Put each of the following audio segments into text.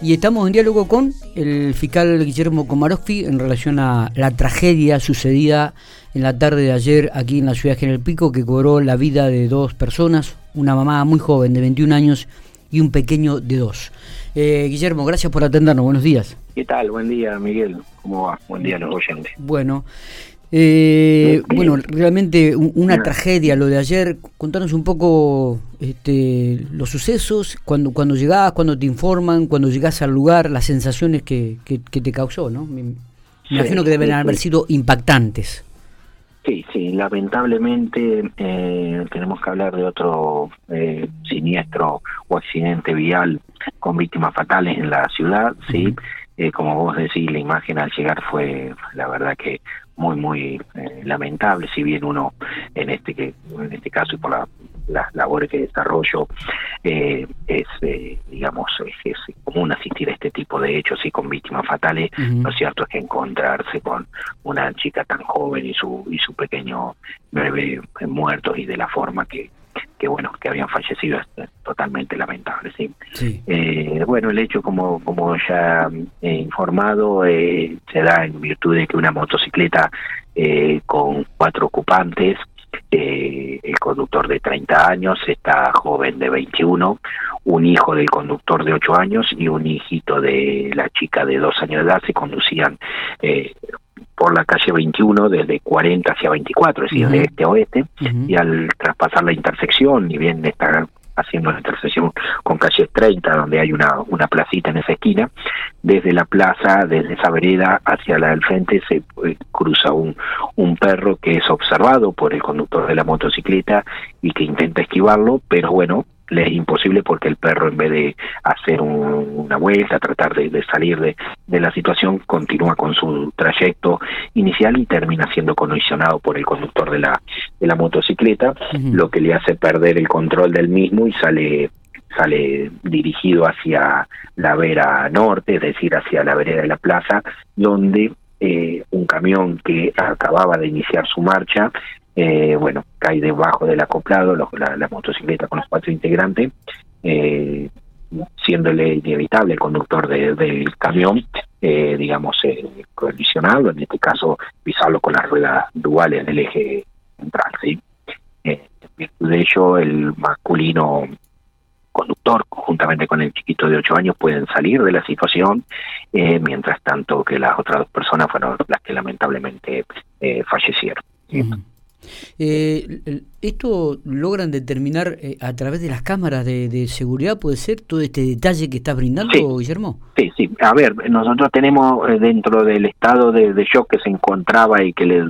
Y estamos en diálogo con el fiscal Guillermo Komarowski en relación a la tragedia sucedida en la tarde de ayer aquí en la ciudad de General Pico que cobró la vida de dos personas, una mamá muy joven de 21 años y un pequeño de dos. Eh, Guillermo, gracias por atendernos, buenos días. ¿Qué tal? Buen día, Miguel. ¿Cómo va? Buen día a los oyentes. Bueno, eh, bueno, realmente una tragedia lo de ayer. Contanos un poco este, los sucesos, cuando, cuando llegás, cuando te informan, cuando llegás al lugar, las sensaciones que, que, te causó, ¿no? Me, imagino que deben haber sido impactantes. Sí, sí, lamentablemente eh, tenemos que hablar de otro eh, siniestro o accidente vial con víctimas fatales en la ciudad, sí. Eh, como vos decís, la imagen al llegar fue, la verdad que muy, muy eh, lamentable, si bien uno en este que en este caso y por la, las labores que desarrollo eh, es, digamos, es, común asistir a este tipo de hechos y con víctimas fatales, lo cierto es que encontrarse con una chica tan joven y su, y su pequeño bebé muertos y de la forma que, que bueno que habían fallecido totalmente lamentable sí, Eh, bueno el hecho como como ya he informado eh, se da en virtud de que una motocicleta eh, con cuatro ocupantes eh, el conductor de 30 años, esta joven de 21, un hijo del conductor de 8 años y un hijito de la chica de 2 años de edad se conducían eh, por la calle 21 desde 40 hacia 24, es decir, de este a oeste, y al traspasar la intersección, y bien está haciendo la intersección con calle 30, donde hay una, una placita en esa esquina, desde la plaza, desde esa vereda hacia la del frente se eh, cruza un, un perro que es observado por el conductor de la motocicleta y que intenta esquivarlo, pero bueno, le es imposible porque el perro en vez de hacer una vuelta, tratar de, salir de, de, la situación, continúa con su trayecto inicial y termina siendo colisionado por el conductor de la, de la motocicleta, lo que le hace perder el control del mismo y sale sale dirigido hacia la vera norte, es decir, hacia la vereda de la plaza, donde eh, un camión que acababa de iniciar su marcha eh, bueno, cae debajo del acoplado la, motocicleta con los cuatro integrantes, eh, siéndole inevitable el conductor del camión, eh, digamos, eh, colisionado, en este caso pisarlo con las ruedas duales en el eje central. ¿sí? Eh, de ello, el masculino conductor, juntamente con el chiquito de 8 años, pueden salir de la situación, eh, mientras tanto que las otras dos personas fueron las que lamentablemente fallecieron. Eh, ¿Esto logran determinar eh, a través de las cámaras de, seguridad, puede ser, todo este detalle que estás brindando, Guillermo? Sí, sí. A ver, nosotros tenemos eh, dentro del estado de, shock que se encontraba y que le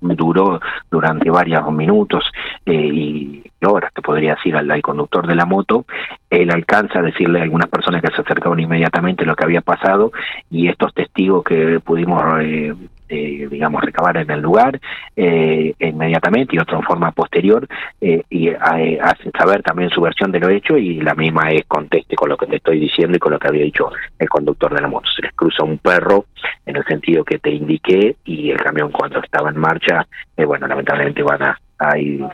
duró durante varios minutos eh, y horas, te podría decir, al, al, conductor de la moto, él alcanza a decirle a algunas personas que se acercaban inmediatamente lo que había pasado y estos testigos que pudimos eh, eh, digamos, recabar en el lugar eh, inmediatamente y otro en forma posterior eh, y eh, hacen saber también su versión de lo hecho y la misma es conteste con lo que te estoy diciendo y con lo que había dicho el conductor de la moto. Se les cruza un perro en el sentido que te indiqué y el camión cuando estaba en marcha, bueno, lamentablemente van a, a ir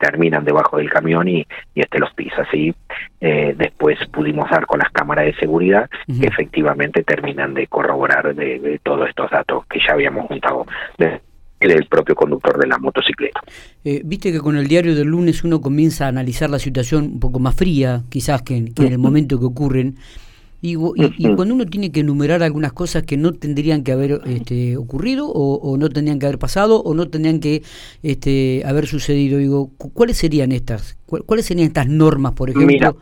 terminan debajo del camión y, y este los pisa. ¿sí? Eh, después pudimos dar con las cámaras de seguridad que efectivamente terminan de corroborar de, todos estos datos que ya habíamos juntado del propio conductor de la motocicleta. Eh, Viste que con el diario del lunes uno comienza a analizar la situación un poco más fría, quizás que, en el momento que ocurren. Y, y, cuando uno tiene que enumerar algunas cosas que no tendrían que haber este, ocurrido o, no tendrían que haber pasado o no tendrían que este, haber sucedido, digo, ¿cuáles serían estas? ¿Cuáles serían estas normas, por ejemplo,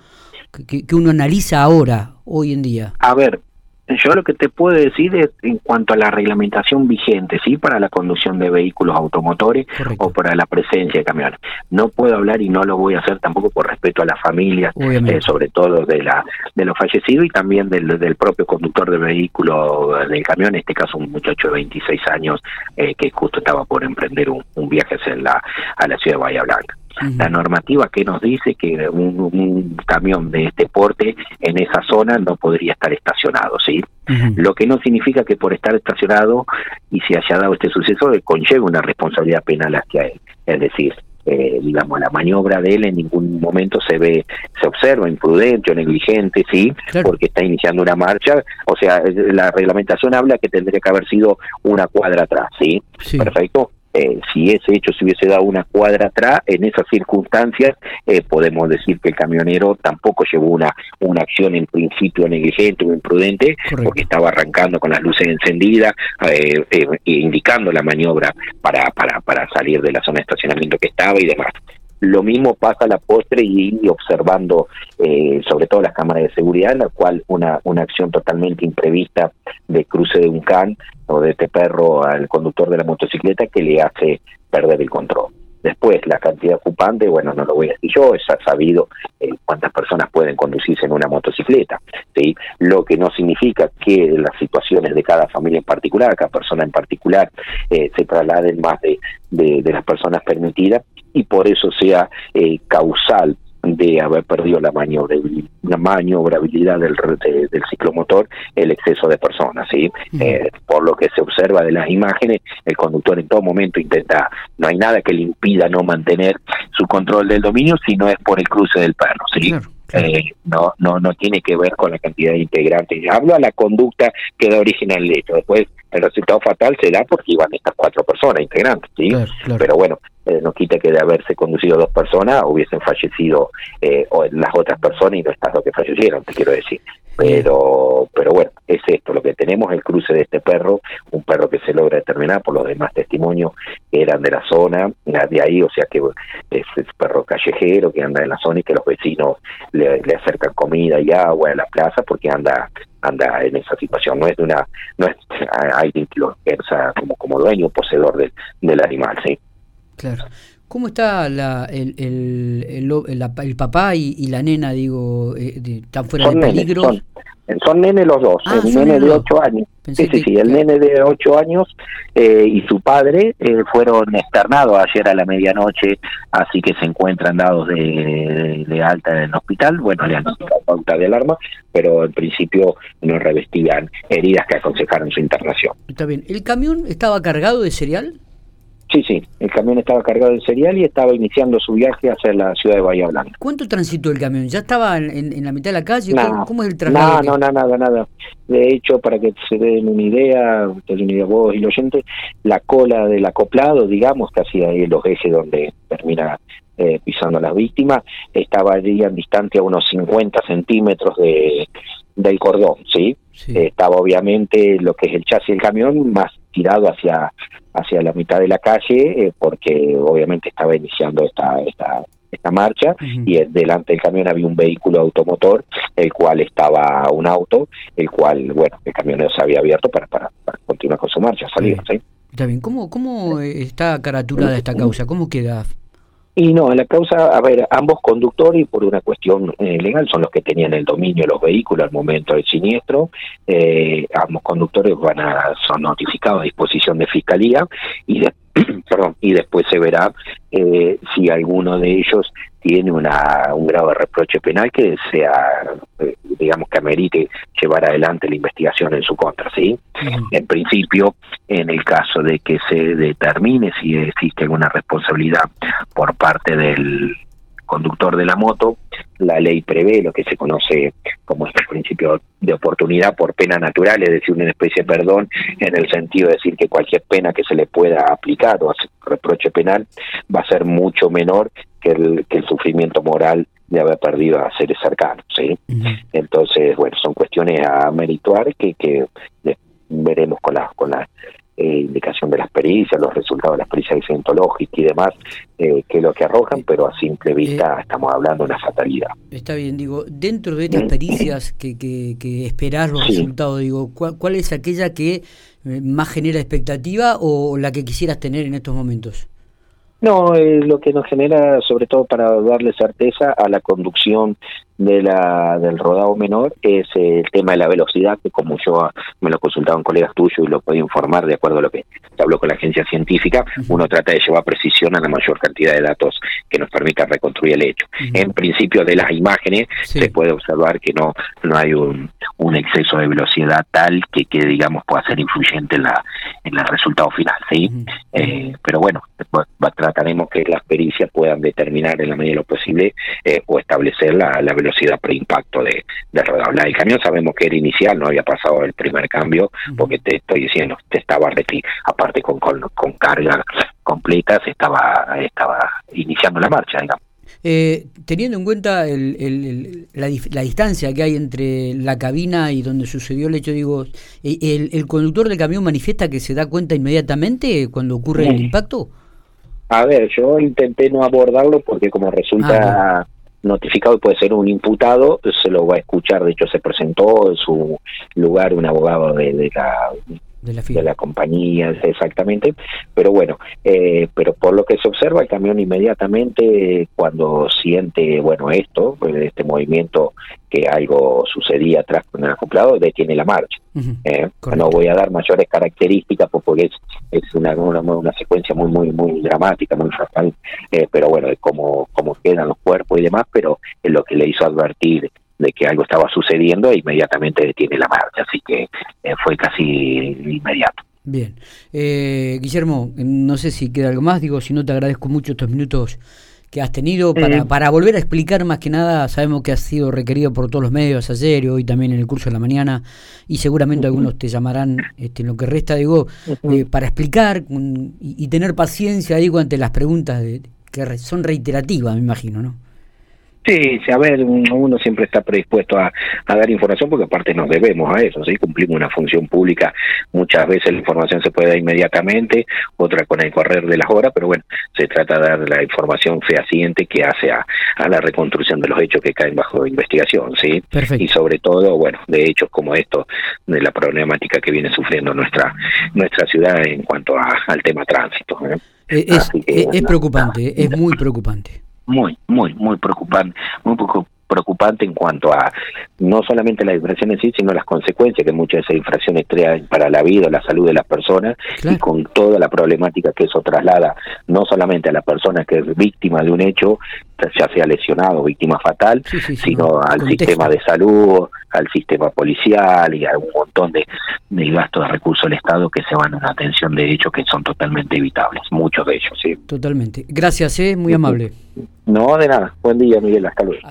que, que, uno analiza ahora, hoy en día? A ver, yo lo que te puedo decir es en cuanto a la reglamentación vigente, sí, para la conducción de vehículos automotores o para la presencia de camiones. No puedo hablar y no lo voy a hacer tampoco por respeto a las familias, eh, sobre todo de la de los fallecidos y también del, del propio conductor del vehículo del camión, en este caso un muchacho de 26 años eh, que justo estaba por emprender un, un viaje hacia la, a la ciudad de Bahía Blanca la normativa que nos dice que un, camión de este porte en esa zona no podría estar estacionado, ¿sí? Lo que no significa que por estar estacionado y se haya dado este suceso conlleve una responsabilidad penal hacia él. Es decir, eh, digamos, la maniobra de él en ningún momento se ve, se observa imprudente o negligente, sí, porque está iniciando una marcha, o sea, la reglamentación habla que tendría que haber sido una cuadra atrás, sí. Perfecto. Eh, si ese hecho se hubiese dado una cuadra atrás, en esas circunstancias eh, podemos decir que el camionero tampoco llevó una, una acción en principio negligente o imprudente, porque estaba arrancando con las luces encendidas, eh, indicando la maniobra para, para, para salir de la zona de estacionamiento que estaba y demás. Lo mismo pasa a la postre y, observando eh, sobre todo las cámaras de seguridad, en la cual una, una acción totalmente imprevista de cruce de un can o de este perro al conductor de la motocicleta que le hace perder el control. Después, la cantidad ocupante, bueno, no lo voy a decir yo, es sabido eh, cuántas personas pueden conducirse en una motocicleta, ¿sí? Lo que no significa que las situaciones de cada familia en particular, cada persona en particular, eh, se trasladen más de, de, de, las personas permitidas y por eso sea eh, causal de haber perdido la maniobrabilidad, la maniobrabilidad del, del ciclomotor el exceso de personas. ¿sí? Eh, por lo que se observa de las imágenes, el conductor en todo momento intenta, no hay nada que le impida no mantener su control del dominio, sino es por el cruce del perro. ¿sí? Eh, no, no, no tiene que ver con la cantidad de integrantes. Hablo a la conducta que da origen al hecho. Después, el resultado fatal se da porque iban estas cuatro personas integrantes, ¿sí? Pero bueno, eh, no quita que de haberse conducido dos personas hubiesen fallecido eh, las otras personas y no estas dos que fallecieron, te quiero decir. Pero, pero bueno, es esto lo que tenemos, el cruce de este perro, un perro que se logra determinar por los demás testimonios que eran de la zona, de ahí, o sea que es, es perro callejero que anda en la zona y que los vecinos le, le acercan comida y agua a la plaza porque anda anda en esa situación, no es de una, no es alguien que lo ejerza como, como dueño, poseedor del, del animal, sí. Claro. ¿Cómo está la, el, el, el, el papá y, la nena, digo, eh, están fuera de peligro? son, son nene los dos, ah, el nene de 8 años. sí, sí, sí, el nene de 8 años eh, y su padre eh, fueron externados ayer a la medianoche, así que se encuentran dados de, de alta en el hospital. Bueno, le han dado pauta de alarma, pero en principio no revestían heridas que aconsejaron su internación. Está bien. ¿El camión estaba cargado de cereal? Sí, sí, el camión estaba cargado de cereal y estaba iniciando su viaje hacia la ciudad de Bahía Blanca. ¿Cuánto transitó el camión? ¿Ya estaba en, la mitad de la calle? ¿Cómo, es el traslado? No, no, nada, nada. De hecho, para que se den una idea, una idea vos y oyentes, la cola del acoplado, digamos, casi ahí en los ejes donde termina eh, pisando a las víctimas, estaba allí en distancia a unos 50 centímetros de, del cordón, ¿sí? estaba obviamente lo que es el chasis del camión más tirado hacia hacia la mitad de la calle eh, porque obviamente estaba iniciando esta esta esta marcha y delante del camión había un vehículo automotor el cual estaba un auto el cual bueno el camionero se había abierto para para, continuar con su marcha salir ¿sí? Está bien, ¿cómo, cómo está caraturada esta causa? ¿Cómo queda y no, la causa, a ver, ambos conductores, por una cuestión eh, legal, son los que tenían el dominio de los vehículos al momento del siniestro. Eh, ambos conductores van a son notificados a disposición de fiscalía y de, perdón, y después se verá eh, si alguno de ellos tiene una, un grado de reproche penal que sea, eh, digamos, que amerite llevar adelante la investigación en su contra, ¿sí? En principio, en el caso de que se determine si existe alguna responsabilidad por parte del conductor de la moto, la ley prevé lo que se conoce como este principio de oportunidad por pena natural, es decir, una especie de perdón en el sentido de decir que cualquier pena que se le pueda aplicar o reproche penal va a ser mucho menor que el, que el sufrimiento moral de haber perdido a seres cercanos, ¿sí? Entonces, bueno, son cuestiones a merituar que, que veremos con la, con la eh, indicación de las pericias, los resultados de las pericias cientológicas y demás, eh, que es lo que arrojan, pero a simple vista eh, estamos hablando de una fatalidad. Está bien, digo, dentro de estas pericias que, que, que esperar los resultados, digo, ¿cuál, es aquella que más genera expectativa o la que quisieras tener en estos momentos? No, lo que nos genera, sobre todo para darle certeza a la conducción de la del rodado menor es el tema de la velocidad, que como yo me lo consultaban colegas tuyos y lo puedo informar de acuerdo a lo que se habló con la agencia científica, uno trata de llevar precisión a la mayor cantidad de datos que nos permita reconstruir el hecho. En principio de las imágenes se puede observar que no no hay un, un exceso de velocidad tal que, que digamos pueda ser influyente en la en el resultado final, ¿sí? Eh, pero bueno, trataremos que las pericias puedan determinar en la medida de lo posible eh, o establecer la, velocidad preimpacto de, del rodable. El camión sabemos que era inicial, no había pasado el primer cambio, porque te estoy diciendo, te estaba aparte con, con, con carga completa, se estaba, estaba iniciando la marcha, digamos. Eh, teniendo en cuenta el, la, distancia que hay entre la cabina y donde sucedió el hecho, digo, eh, ¿el, conductor del camión manifiesta que se da cuenta inmediatamente cuando ocurre el impacto? A ver, yo intenté no abordarlo porque como resulta ah, notificado y puede ser un imputado, se lo va a escuchar, de hecho se presentó en su lugar un abogado de la de la, compañía, exactamente. Pero bueno, eh, pero por lo que se observa, el camión inmediatamente cuando siente, bueno, esto, pues, este movimiento que algo sucedía atrás con el acoplado, detiene la marcha. Eh, no voy a dar mayores características porque es, es una, una, secuencia muy, muy, muy dramática, muy fatal, eh, pero bueno, de cómo, cómo quedan los cuerpos y demás, pero es lo que le hizo advertir de que algo estaba sucediendo e inmediatamente detiene la marcha, así que eh, fue casi inmediato. Bien. Eh, Guillermo, no sé si queda algo más, digo, si no te agradezco mucho estos minutos que has tenido para, para volver a explicar más que nada, sabemos que has sido requerido por todos los medios ayer y hoy también en el curso de la mañana y seguramente algunos te llamarán este, en lo que resta, digo, eh, para explicar y, tener paciencia, digo, ante las preguntas de, que son reiterativas, me imagino, ¿no? Sí, a ver, uno siempre está predispuesto a, dar información porque aparte nos debemos a eso, ¿sí? Cumplimos una función pública, muchas veces la información se puede dar inmediatamente, otra con el correr de las horas, pero bueno, se trata de dar la información fehaciente que hace a, la reconstrucción de los hechos que caen bajo investigación, ¿sí? Y sobre todo, bueno, de hechos como esto, de la problemática que viene sufriendo nuestra nuestra ciudad en cuanto al tema tránsito. ¿eh? Eh, es, es preocupante, es muy preocupante muy, muy, muy preocupante, muy preocupante en cuanto a no solamente la infracción en sí, sino las consecuencias que muchas de esas infracciones traen para la vida o la salud de las personas y con toda la problemática que eso traslada no solamente a la persona que es víctima de un hecho, ya sea lesionado, víctima fatal, sino al sistema de salud, al sistema policial y a un montón de, de gastos de recursos del Estado que se van a una atención de hechos que son totalmente evitables, muchos de ellos. sí Totalmente. Gracias, ¿eh? muy amable. No, de nada. Buen día, Miguel. Hasta luego.